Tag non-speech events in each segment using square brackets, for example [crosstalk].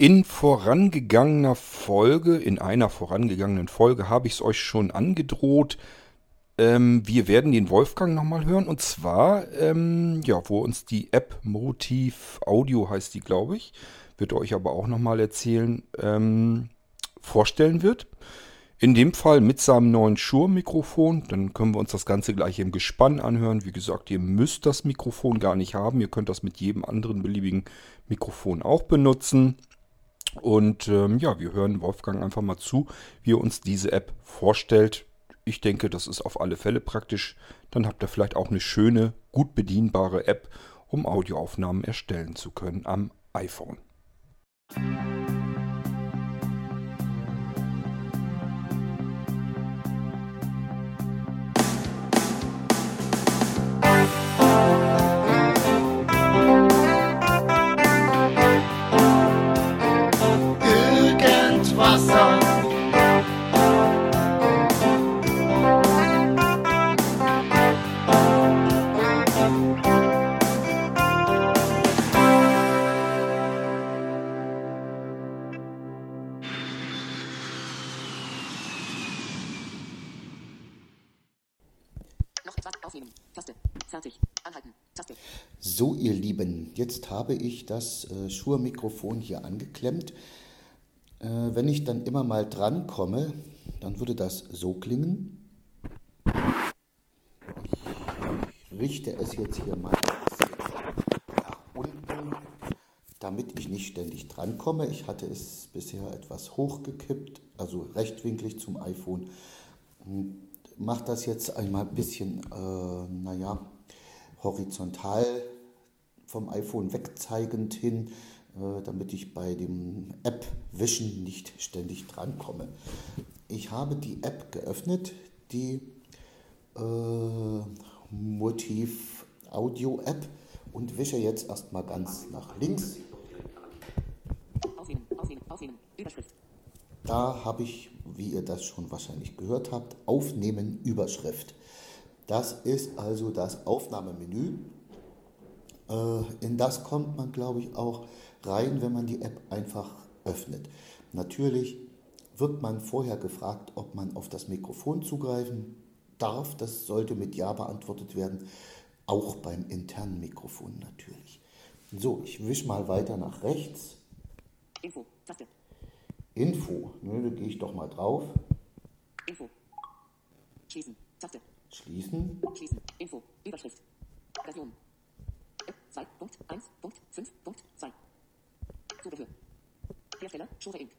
In vorangegangener Folge, in einer vorangegangenen Folge habe ich es euch schon angedroht. Ähm, wir werden den Wolfgang nochmal hören und zwar, ähm, ja, wo uns die App Motiv Audio heißt die, glaube ich, wird euch aber auch nochmal erzählen, ähm, vorstellen wird. In dem Fall mit seinem neuen Shure-Mikrofon. Dann können wir uns das Ganze gleich im Gespann anhören. Wie gesagt, ihr müsst das Mikrofon gar nicht haben. Ihr könnt das mit jedem anderen beliebigen Mikrofon auch benutzen. Und ähm, ja, wir hören Wolfgang einfach mal zu, wie er uns diese App vorstellt. Ich denke, das ist auf alle Fälle praktisch. Dann habt ihr vielleicht auch eine schöne, gut bedienbare App, um Audioaufnahmen erstellen zu können am iPhone. So, ihr Lieben, jetzt habe ich das äh, Shure-Mikrofon hier angeklemmt. Äh, wenn ich dann immer mal dran komme, dann würde das so klingen. Ich richte es jetzt hier mal nach unten, damit ich nicht ständig dran komme. Ich hatte es bisher etwas hochgekippt, also rechtwinklig zum iPhone. Mache das jetzt einmal ein bisschen, äh, naja, horizontal vom iPhone wegzeigend hin, äh, damit ich bei dem App-Wischen nicht ständig drankomme. Ich habe die App geöffnet, die äh, Motiv Audio App und wische jetzt erstmal ganz nach links. Da habe ich, wie ihr das schon wahrscheinlich gehört habt, Aufnehmen Überschrift. Das ist also das Aufnahmemenü in das kommt man, glaube ich, auch rein, wenn man die App einfach öffnet. Natürlich wird man vorher gefragt, ob man auf das Mikrofon zugreifen darf. Das sollte mit Ja beantwortet werden, auch beim internen Mikrofon natürlich. So, ich wische mal weiter nach rechts. Info, Taste. Info, ne, da gehe ich doch mal drauf. Info. Schließen, Taste. Schließen. Schließen, Info, Überschrift. Version, 2.1.5.2. Zubehör. Hersteller, Shure Inc.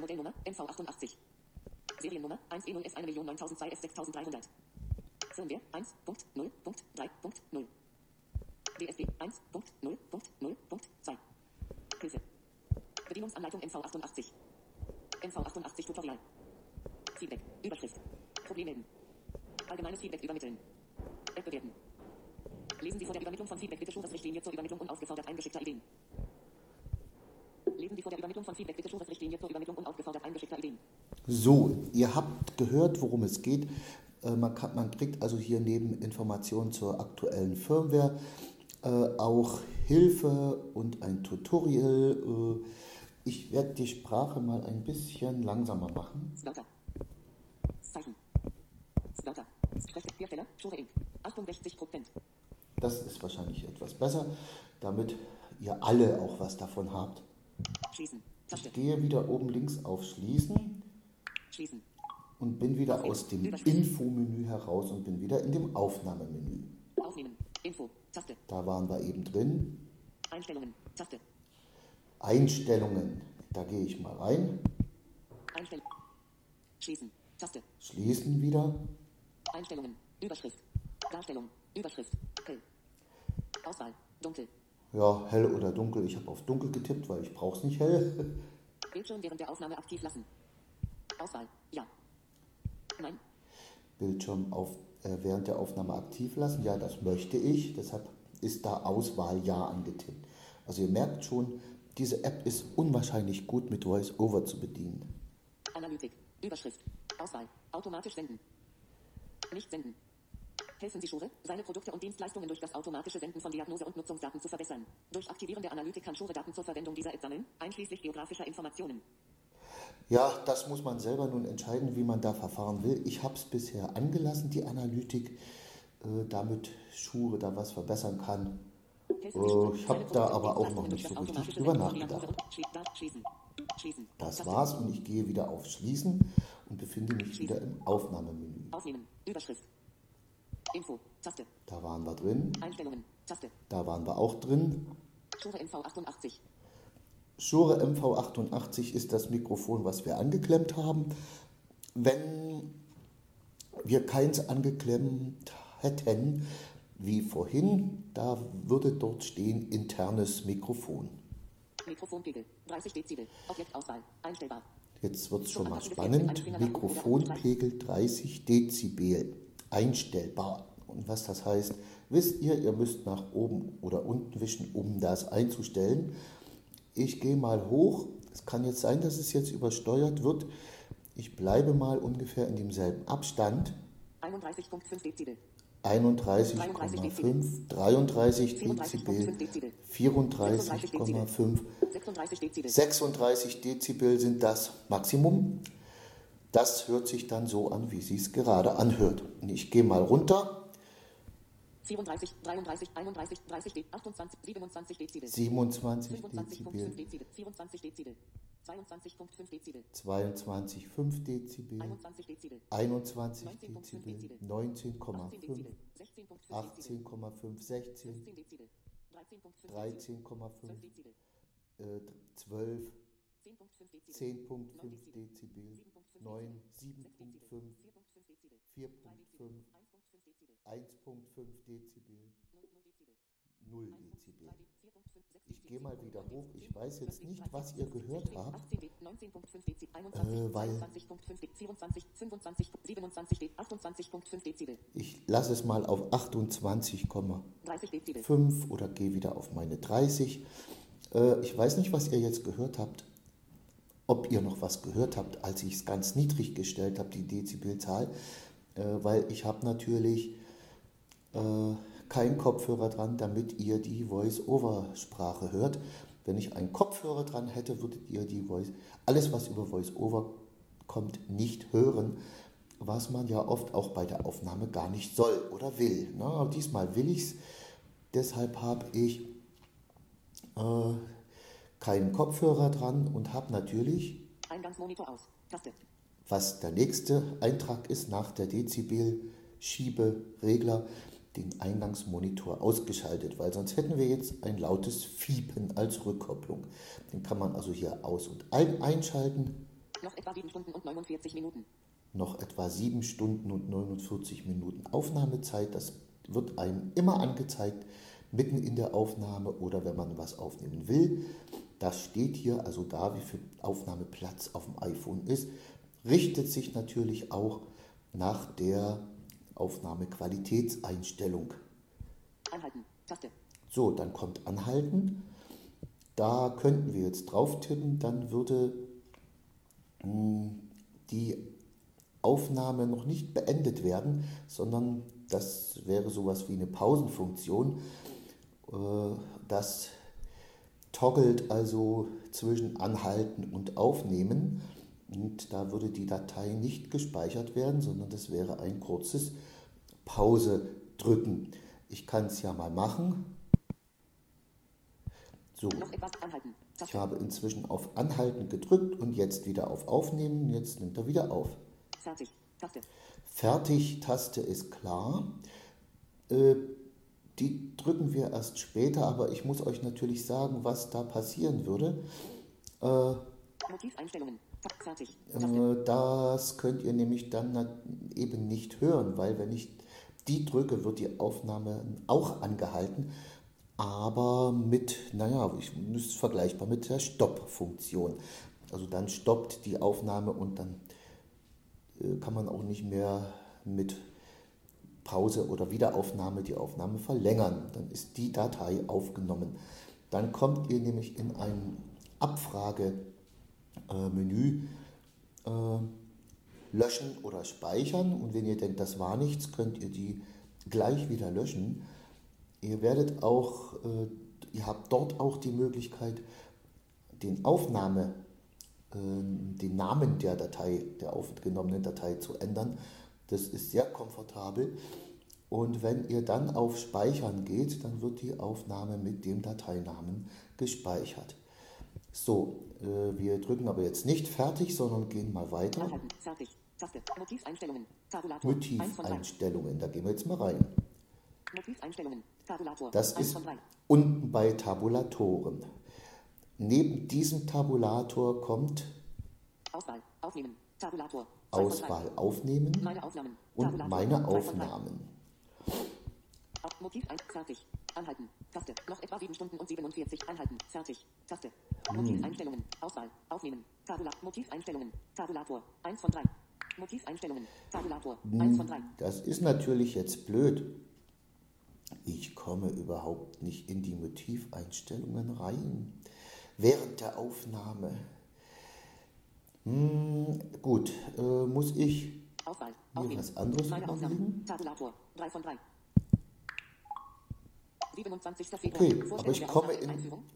Modellnummer, MV88. Seriennummer, 1E0S 1.9002F6300. Firmware, 1.0.3.0. DSP, 1.0.0.2. Hilfe. Bedienungsanleitung MV88. MV88 Tutorial. Feedback, Überschrift. Problem melden. Allgemeines Feedback übermitteln. App bewerten. Lesen Sie vor der Übermittlung von Feedback bitte Schuhrichtlinie zur Übermittlung unaufgefordert eingeschickter Ideen. Lesen Sie vor der Übermittlung von Feedback bitte Schuhrichtlinie zur Übermittlung unaufgefordert eingeschickter Ideen. So, ihr habt gehört, worum es geht. Äh, man, kann, man kriegt also hier neben Informationen zur aktuellen Firmware äh, auch Hilfe und ein Tutorial. Äh, ich werde die Sprache mal ein bisschen langsamer machen. Wörter. Zeichen. Wörter. Hersteller, Shure Inc. 68 Prozent. Das ist wahrscheinlich etwas besser, damit ihr alle auch was davon habt. Schließen. Ich gehe wieder oben links auf Schließen. Schließen. Und bin wieder aus dem Infomenü heraus und bin wieder in dem Aufnahmemenü. Aufnehmen. Info. Taste. Da waren wir eben drin. Einstellungen. Taste. Einstellungen. Da gehe ich mal rein. Einstellungen. Schließen. Taste. Schließen wieder. Einstellungen. Überschrift. Darstellung. Überschrift. Auswahl. Dunkel. Ja, hell oder dunkel. Ich habe auf dunkel getippt, weil ich brauche es nicht hell. [laughs] Bildschirm während der Aufnahme aktiv lassen. Auswahl. Ja. Nein. Bildschirm auf, äh, während der Aufnahme aktiv lassen. Ja, das möchte ich. Deshalb ist da Auswahl Ja angetippt. Also ihr merkt schon, diese App ist unwahrscheinlich gut mit VoiceOver zu bedienen. Analytik. Überschrift. Auswahl. Automatisch senden. Nicht senden. Helfen Sie Schure, seine Produkte und Dienstleistungen durch das automatische Senden von Diagnose- und Nutzungsdaten zu verbessern. Durch Aktivieren der Analytik kann Schure Daten zur Verwendung dieser App sammeln, einschließlich geografischer Informationen. Ja, das muss man selber nun entscheiden, wie man da verfahren will. Ich habe es bisher angelassen, die Analytik, äh, damit Schure da was verbessern kann. Äh, ich habe da aber auch noch nicht so richtig drüber nachgedacht. Das war's und ich gehe wieder auf Schließen und befinde mich wieder im Aufnahmemenü. Aufnehmen. Überschrift. Info. Taste. Da waren wir drin. Einstellungen. Taste. Da waren wir auch drin. Shure MV88. Shure MV88 ist das Mikrofon, was wir angeklemmt haben. Wenn wir keins angeklemmt hätten, wie vorhin, da würde dort stehen internes Mikrofon. Mikrofonpegel 30 Dezibel. Objektauswahl einstellbar. Jetzt wird es schon mal spannend. Mikrofonpegel 30 Dezibel einstellbar. Und was das heißt, wisst ihr, ihr müsst nach oben oder unten wischen, um das einzustellen. Ich gehe mal hoch. Es kann jetzt sein, dass es jetzt übersteuert wird. Ich bleibe mal ungefähr in demselben Abstand. 31,5 Dezibel. 31,5, 33 Dezibel, 34,5, 36 Dezibel sind das Maximum. Das hört sich dann so an, wie sie es gerade anhört. Ich gehe mal runter. 37, 33, 31, 30, 28, 27 Dezibel. 27 25,5 Dezibel. 24 Dezibel. 22,5 Dezibel. 22,5 Dezibel. 21 Dezibel. 21 19,5 Dezibel. Dezibel. 19,5. 18,5 Dezibel. 18,5, 16, 15 Dezibel. 13,5 13,5, Dezibel. äh, 12, 10,5 Dezibel. 10,5 Dezibel, 9, 7,5, 4,5, 1,5 Dezibel, 0 Dezibel. Ich gehe mal wieder hoch. Ich weiß jetzt nicht, was ihr gehört habt, äh, weil ich lasse es mal auf 28,5 oder gehe wieder auf meine 30. Äh, ich weiß nicht, was ihr jetzt gehört habt, ob ihr noch was gehört habt, als ich es ganz niedrig gestellt habe, die Dezibelzahl, äh, weil ich habe natürlich äh, keinen Kopfhörer dran, damit ihr die Voice-Over-Sprache hört. Wenn ich einen Kopfhörer dran hätte, würdet ihr die Voice, alles was über Voice-Over kommt, nicht hören, was man ja oft auch bei der Aufnahme gar nicht soll oder will. Ne? Aber diesmal will ich es, deshalb habe ich äh, keinen Kopfhörer dran und habe natürlich, Eingangsmonitor aus. Taste. was der nächste Eintrag ist, nach der Dezibel-Schieberegler, den Eingangsmonitor ausgeschaltet, weil sonst hätten wir jetzt ein lautes Fiepen als Rückkopplung. Den kann man also hier aus- und ein einschalten. Noch etwa 7 Stunden und 49 Minuten. Noch etwa 7 Stunden und 49 Minuten Aufnahmezeit. Das wird einem immer angezeigt, mitten in der Aufnahme oder wenn man was aufnehmen will. Das steht hier also da, wie viel Aufnahmeplatz auf dem iPhone ist. Richtet sich natürlich auch nach der Aufnahmequalitätseinstellung. Anhalten. Taste. So, dann kommt Anhalten. Da könnten wir jetzt drauf tippen, dann würde mh, die Aufnahme noch nicht beendet werden, sondern das wäre sowas wie eine Pausenfunktion. Äh, Das toggelt also zwischen Anhalten und Aufnehmen. Und da würde die Datei nicht gespeichert werden, sondern das wäre ein kurzes Pause drücken. Ich kann es ja mal machen. So, ich Taste. habe inzwischen auf Anhalten gedrückt und jetzt wieder auf Aufnehmen. Jetzt nimmt er wieder auf. Fertig. Taste. Fertig-Taste ist klar. Äh, die drücken wir erst später, aber ich muss euch natürlich sagen, was da passieren würde. Äh. Taste. äh, das könnt ihr nämlich dann eben nicht hören, weil wenn ich die drücke, wird die Aufnahme auch angehalten, aber mit, naja, ich ist vergleichbar mit der Stopp-Funktion. Also dann stoppt die Aufnahme und dann äh, kann man auch nicht mehr mit Pause oder Wiederaufnahme die Aufnahme verlängern. Dann ist die Datei aufgenommen. Dann kommt ihr nämlich in ein Abfragemenü äh, löschen oder speichern und wenn ihr denkt, das war nichts, könnt ihr die gleich wieder löschen. Ihr werdet auch, äh, ihr habt dort auch die Möglichkeit, den Aufnahme, äh, den Namen der Datei, der aufgenommenen Datei zu ändern. Das ist sehr komfortabel. Und wenn ihr dann auf Speichern geht, dann wird die Aufnahme mit dem Dateinamen gespeichert. So, äh, wir drücken aber jetzt nicht fertig, sondern gehen mal weiter. Fertig. Taste. Motiveinstellungen. Tabulator. Motiveinstellungen. Da gehen wir jetzt mal rein. Motiveinstellungen. Tabulator. Das ist unten bei Tabulatoren. Neben diesem Tabulator kommt Auswahl. Aufnehmen. Tabulator. Auswahl aufnehmen meine Aufnahmen. und Tabulator. meine Aufnahmen. Motiv 1, fertig. Anhalten. Taste. Noch etwa 7 Stunden und 47. Anhalten. Fertig. Taste. Motiveinstellungen. Auswahl. Aufnehmen. Tabula Motiveinstellungen. Tabulator. 1 von 3. Motiveinstellungen. Tabulator. 1 von 3. Das ist natürlich jetzt blöd. Ich komme überhaupt nicht in die Motiveinstellungen rein. Während der Aufnahme. Hm, gut, äh, muss ich Auswahl. Mir was anderes Aufnahmen. Tabulator. 3 von 3. 27. Februar. Okay, aber ich komme in,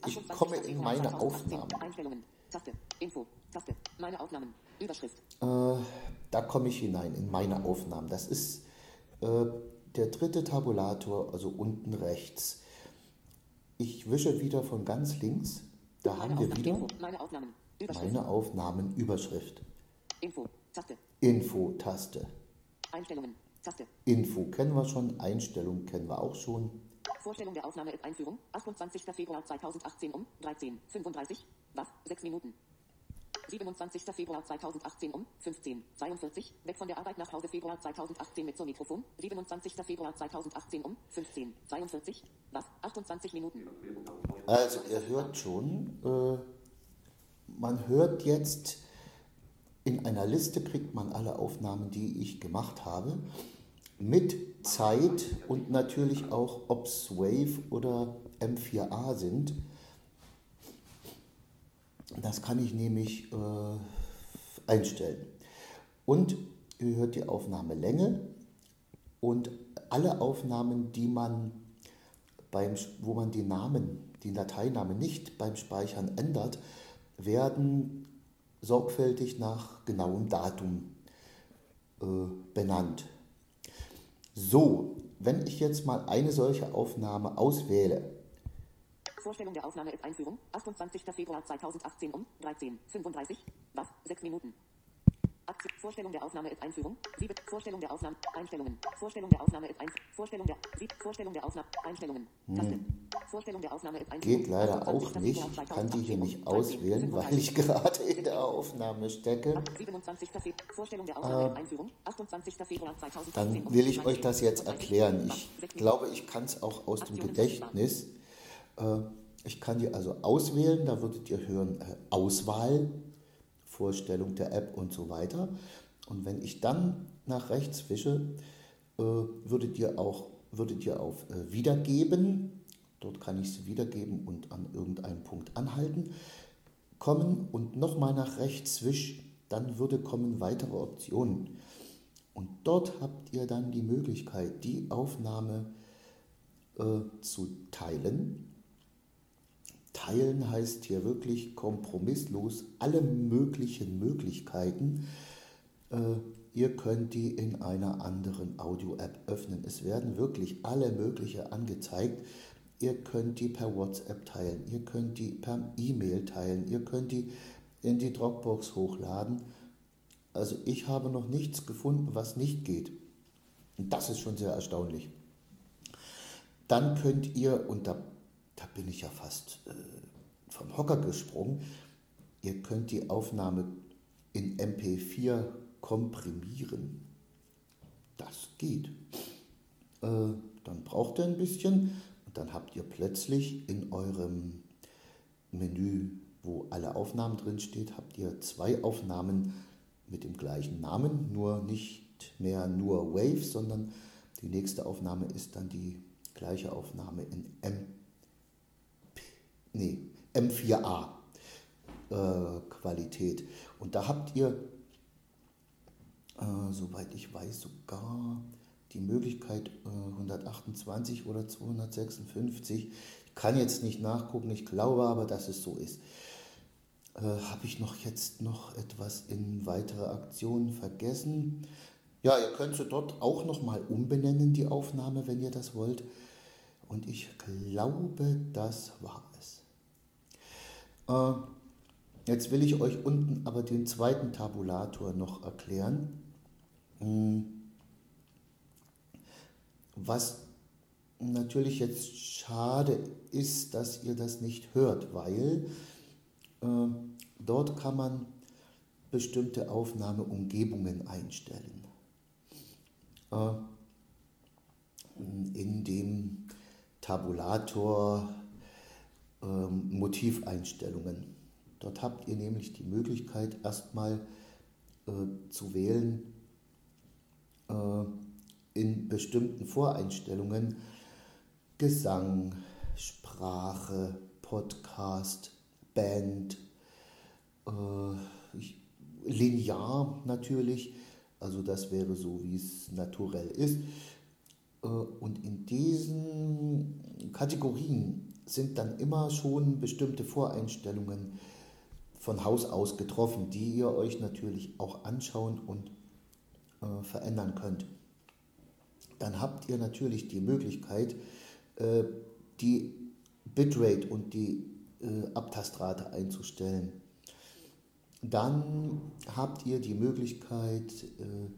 ich komme in meine Aufnahmen. Einstellungen. Taste. Info. Taste. Meine Aufnahmen. Überschrift. Äh, da komme ich hinein in meine Aufnahmen. Das ist äh, der dritte Tabulator, also unten rechts. Ich wische wieder von ganz links. Da meine haben wir wieder Info. Meine Aufnahmen. Meine Aufnahmen. Überschrift. Info. Taste. Info. Taste. Einstellungen. Taste. Info kennen wir schon. Einstellungen kennen wir auch schon. Vorstellung der Aufnahme ist Einführung. 28. Februar 2018 um 13.35 Was? 6 Minuten. 27. Februar 2018 um 15.42 Weg von der Arbeit nach Hause Februar 2018 mit zum Mikrofon. 27. Februar 2018 um 15.42 Was? 28 Minuten. Also ihr hört schon, äh, man hört jetzt, in einer Liste kriegt man alle Aufnahmen, die ich gemacht habe mit Zeit und natürlich auch, ob es Wave oder M4A sind. Das kann ich nämlich äh, einstellen. Und ihr hört die Aufnahmelänge und alle Aufnahmen, die man beim, wo man die Namen, die Dateinamen nicht beim Speichern ändert, werden sorgfältig nach genauem Datum äh, benannt. So, wenn ich jetzt mal eine solche Aufnahme auswähle. Vorstellung der Aufnahme ist Einführung. 28. Februar 2018 um 13.35 Was? 6 Minuten. Vorstellung der Aufnahme ist Einführung. Siebe, Vorstellung der Aufnahme. Einstellungen. Vorstellung der Aufnahme ist Einführung. Vorstellung der Sieb, Vorstellung der Aufnahme. Einstellungen. Hm. Vorstellung der Aufnahme ist Einführung. Geht leider auch nicht. Ich kann die hier nicht auswählen, weil ich gerade in der Aufnahme stecke. 27. Vorstellung der Aufnahme ist Einführung. 28. Februar 2018. Dann will ich euch das jetzt erklären. Ich glaube, ich kann es auch aus dem Gedächtnis. Äh, ich kann die also auswählen. Da würdet ihr hören äh, Auswahl Vorstellung der App und so weiter. Und wenn ich dann nach rechts wische, äh, würdet ihr auch würdet ihr auf äh, Wiedergeben, dort kann ich es wiedergeben und an irgendeinem Punkt anhalten, kommen und nochmal nach rechts wisch, dann würde kommen weitere Optionen. Und dort habt ihr dann die Möglichkeit, die Aufnahme äh, zu teilen Teilen heißt hier wirklich kompromisslos alle möglichen Möglichkeiten. Äh, ihr könnt die in einer anderen Audio-App öffnen. Es werden wirklich alle möglichen angezeigt. Ihr könnt die per WhatsApp teilen, ihr könnt die per E-Mail teilen, ihr könnt die in die Dropbox hochladen. Also ich habe noch nichts gefunden, was nicht geht. Und das ist schon sehr erstaunlich. Dann könnt ihr, und da bin ich ja fast äh, vom Hocker gesprungen. Ihr könnt die Aufnahme in MP4 komprimieren. Das geht. Äh, dann braucht ihr ein bisschen und dann habt ihr plötzlich in eurem Menü, wo alle Aufnahmen drin steht, habt ihr zwei Aufnahmen mit dem gleichen Namen, nur nicht mehr nur Wave, sondern die nächste Aufnahme ist dann die gleiche Aufnahme in MP nee, M4A äh, Qualität. Und da habt ihr, äh, soweit ich weiß, sogar die Möglichkeit äh, 128 oder 256. Ich kann jetzt nicht nachgucken, ich glaube aber, dass es so ist. Äh, Habe ich noch jetzt noch etwas in weitere Aktionen vergessen? Ja, ihr könnt sie dort auch nochmal umbenennen, die Aufnahme, wenn ihr das wollt. Und ich glaube, das war es. Äh, jetzt will ich euch unten aber den zweiten Tabulator noch erklären. Hm. Was natürlich jetzt schade ist, dass ihr das nicht hört, weil äh, dort kann man bestimmte Aufnahmeumgebungen einstellen. Äh, in dem Tabulator äh, Motiveinstellungen. Dort habt ihr nämlich die Möglichkeit, erstmal äh, zu wählen, äh, in bestimmten Voreinstellungen Gesang, Sprache, Podcast, Band, äh, linear natürlich, also das wäre so, wie es naturell ist. Und in diesen Kategorien sind dann immer schon bestimmte Voreinstellungen von Haus aus getroffen, die ihr euch natürlich auch anschauen und äh, verändern könnt. Dann habt ihr natürlich die Möglichkeit, äh, die Bitrate und die äh, Abtastrate einzustellen. Dann habt ihr die Möglichkeit äh,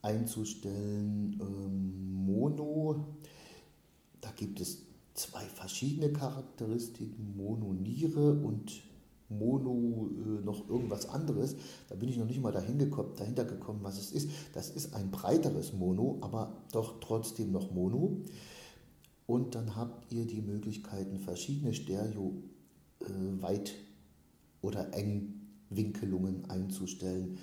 einzustellen ähm, Mono. Da gibt es zwei verschiedene Charakteristiken, Mono-Niere und Mono äh, noch irgendwas anderes. Da bin ich noch nicht mal dahin gekommen, dahinter gekommen, was es ist. Das ist ein breiteres Mono, aber doch trotzdem noch Mono. Und dann habt ihr die Möglichkeiten, verschiedene Stereo äh, weit oder eng Winkelungen einzustellen.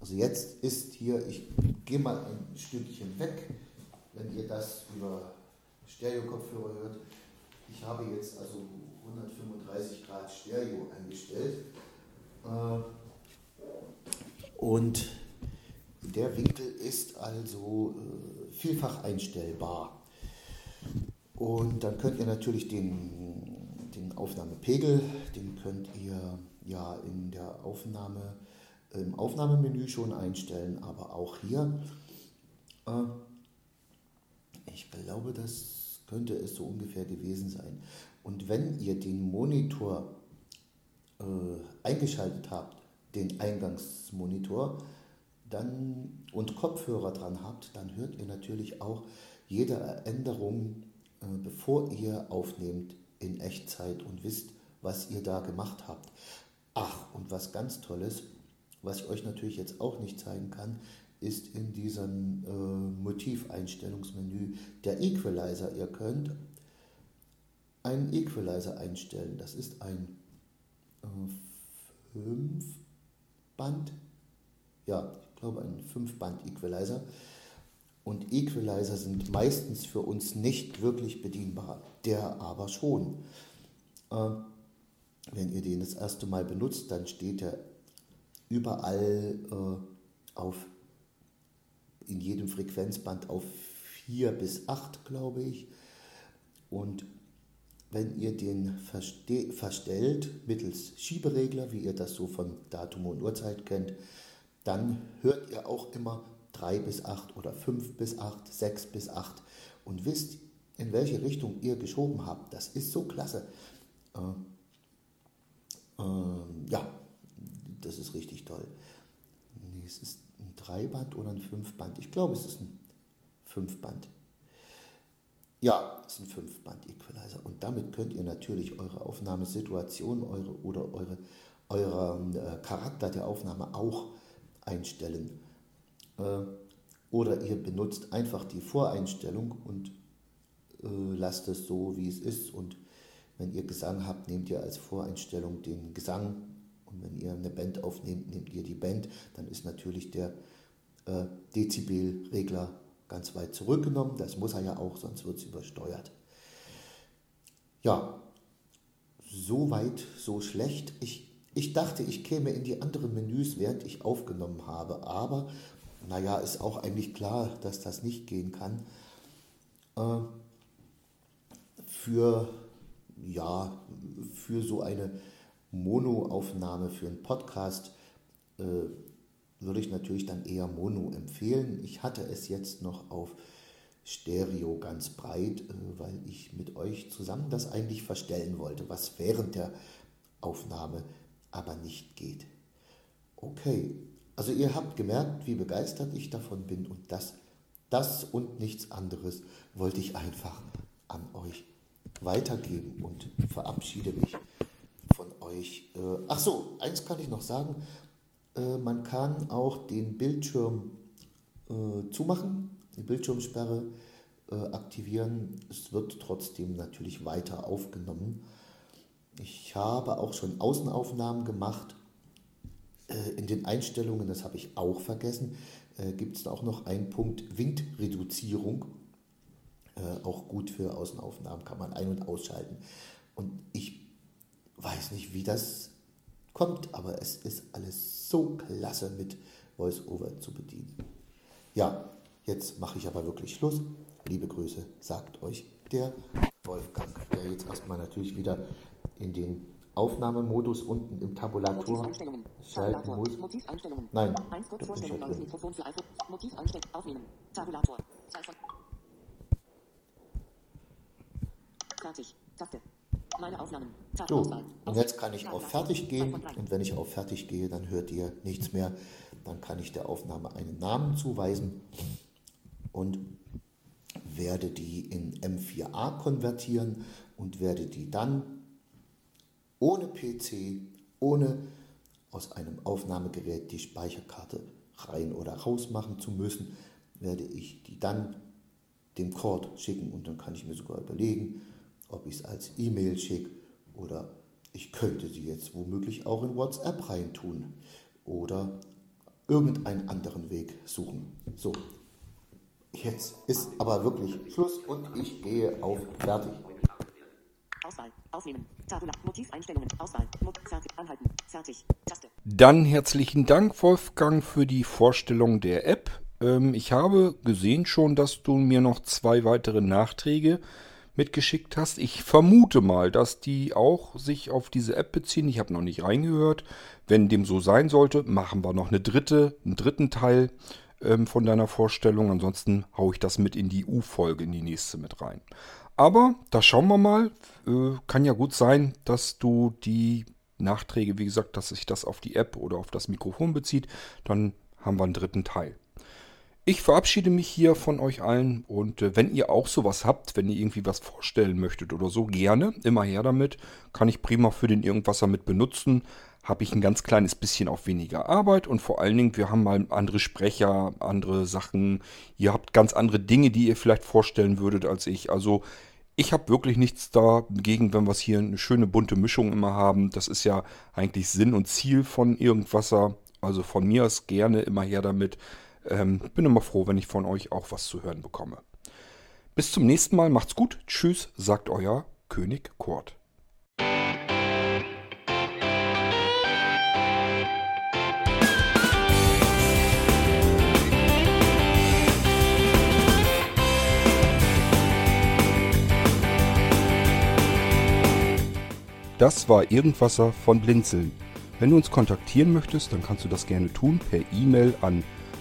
Also jetzt ist hier, ich gehe mal ein Stückchen weg, wenn ihr das über Stereo-Kopfhörer hört. Ich habe jetzt also 135 Grad Stereo eingestellt. Äh, und der Winkel ist also äh, vielfach einstellbar. Und dann könnt ihr natürlich den, den Aufnahmepegel, den könnt ihr ja in der Aufnahme, im Aufnahmemenü schon einstellen, aber auch hier. Äh, ich glaube, das könnte es so ungefähr gewesen sein. Und wenn ihr den Monitor äh, eingeschaltet habt, den Eingangsmonitor, dann und Kopfhörer dran habt, dann hört ihr natürlich auch jede Änderung, äh, bevor ihr aufnehmt in Echtzeit und wisst, was ihr da gemacht habt. Ach, und was ganz Tolles, was ich euch natürlich jetzt auch nicht zeigen kann, ist in diesem äh, Motiveinstellungsmenü der Equalizer. Ihr könnt einen Equalizer einstellen. Das ist ein äh, 5-Band, ja, ich glaube ein 5-Band-Equalizer. Und Equalizer sind meistens für uns nicht wirklich bedienbar, der aber schon. Äh, wenn ihr den das erste Mal benutzt, dann steht er überall äh, auf, in jedem Frequenzband auf 4 bis 8, glaube ich. Und wenn ihr den verstellt mittels Schieberegler, wie ihr das so von Datum und Uhrzeit kennt, dann hört ihr auch immer 3 bis 8 oder 5 bis 8, 6 bis 8 und wisst, in welche Richtung ihr geschoben habt. Das ist so klasse. Äh, ähm, ja, das ist richtig toll. Nee, es ist ein Dreiband oder ein Fünfband. Ich glaube, es ist ein Fünfband. Ja, es ist ein Fünfband-Equalizer. Und damit könnt ihr natürlich eure Aufnahmesituation eure, oder eure, euren äh, Charakter der Aufnahme auch einstellen. Äh, oder ihr benutzt einfach die Voreinstellung und äh, lasst es so, wie es ist und wenn ihr Gesang habt, nehmt ihr als Voreinstellung den Gesang. Und wenn ihr eine Band aufnehmt, nehmt ihr die Band. Dann ist natürlich der äh, Dezibelregler ganz weit zurückgenommen. Das muss er ja auch, sonst wird es übersteuert. Ja, so weit, so schlecht. Ich, ich dachte, ich käme in die anderen Menüs, während ich aufgenommen habe. Aber naja, ist auch eigentlich klar, dass das nicht gehen kann. Äh, für, ja, für so eine Mono-Aufnahme, für einen Podcast, äh, würde ich natürlich dann eher Mono empfehlen. Ich hatte es jetzt noch auf Stereo ganz breit, äh, weil ich mit euch zusammen das eigentlich verstellen wollte, was während der Aufnahme aber nicht geht. Okay, also ihr habt gemerkt, wie begeistert ich davon bin und das, das und nichts anderes wollte ich einfach an euch weitergeben und verabschiede mich von euch. Äh, ach so, eins kann ich noch sagen. Äh, man kann auch den Bildschirm äh, zumachen, die Bildschirmsperre aktivieren. Es wird trotzdem natürlich weiter aufgenommen. Ich habe auch schon Außenaufnahmen gemacht. In den Einstellungen, das habe ich auch vergessen, gibt es auch noch einen Punkt Windreduzierung. Auch gut für Außenaufnahmen kann man ein- und ausschalten. Und ich weiß nicht, wie das kommt, aber es ist alles so klasse mit VoiceOver zu bedienen. Ja, jetzt mache ich aber wirklich Schluss. Liebe Grüße, sagt euch der Wolfgang, der jetzt erstmal natürlich wieder in den Aufnahmemodus unten im Tabulator schalten muss. Nein, Eins kurz Vorstellung, neues Mikrofon für iPhone. Motiv anstecken, aufnehmen. Tabulator. Fertig. Taste. So, und jetzt kann ich auf Fertig gehen. Und wenn ich auf Fertig gehe, dann hört ihr nichts mehr. Dann kann ich der Aufnahme einen Namen zuweisen und werde die in M4A konvertieren und werde die dann ohne PC, ohne aus einem Aufnahmegerät die Speicherkarte rein oder raus machen zu müssen, werde ich die dann dem Cord schicken und dann kann ich mir sogar überlegen, ob ich es als E-Mail schicke oder ich könnte sie jetzt womöglich auch in WhatsApp reintun oder irgendeinen anderen Weg suchen. So, jetzt ist aber wirklich Schluss und ich gehe auf Fertig. Auswahl, aufnehmen, Tabula, Motiveinstellungen, Auswahl, fertig, anhalten, fertig, Taste. Dann herzlichen Dank, Wolfgang, für die Vorstellung der App. Ähm, ich habe gesehen schon, dass du mir noch zwei weitere Nachträge mitgeschickt hast. Ich vermute mal, dass die auch sich auf diese App beziehen. Ich habe noch nicht reingehört. Wenn dem so sein sollte, machen wir noch eine dritte, einen dritten Teil ähm, von deiner Vorstellung. Ansonsten haue ich das mit in die U-Folge, in die nächste mit rein. Aber da schauen wir mal. Äh, kann ja gut sein, dass du die Nachträge, wie gesagt, dass sich das auf die App oder auf das Mikrofon bezieht. Dann haben wir einen dritten Teil. Ich verabschiede mich hier von euch allen und äh, wenn ihr auch sowas habt, wenn ihr irgendwie was vorstellen möchtet oder so, gerne, immer her damit. Kann ich prima für den Irgendwasser mit benutzen. Habe ich ein ganz kleines bisschen auf weniger Arbeit und vor allen Dingen, wir haben mal andere Sprecher, andere Sachen. Ihr habt ganz andere Dinge, die ihr vielleicht vorstellen würdet als ich. Also ich habe wirklich nichts dagegen, wenn wir hier eine schöne bunte Mischung immer haben. Das ist ja eigentlich Sinn und Ziel von Irgendwasser. Also von mir aus gerne immer her damit. Ähm, bin immer froh, wenn ich von euch auch was zu hören bekomme. Bis zum nächsten Mal, macht's gut. Tschüss, sagt euer König Kurt. Das war Irgendwasser von Blinzeln. Wenn du uns kontaktieren möchtest, dann kannst du das gerne tun per E-Mail an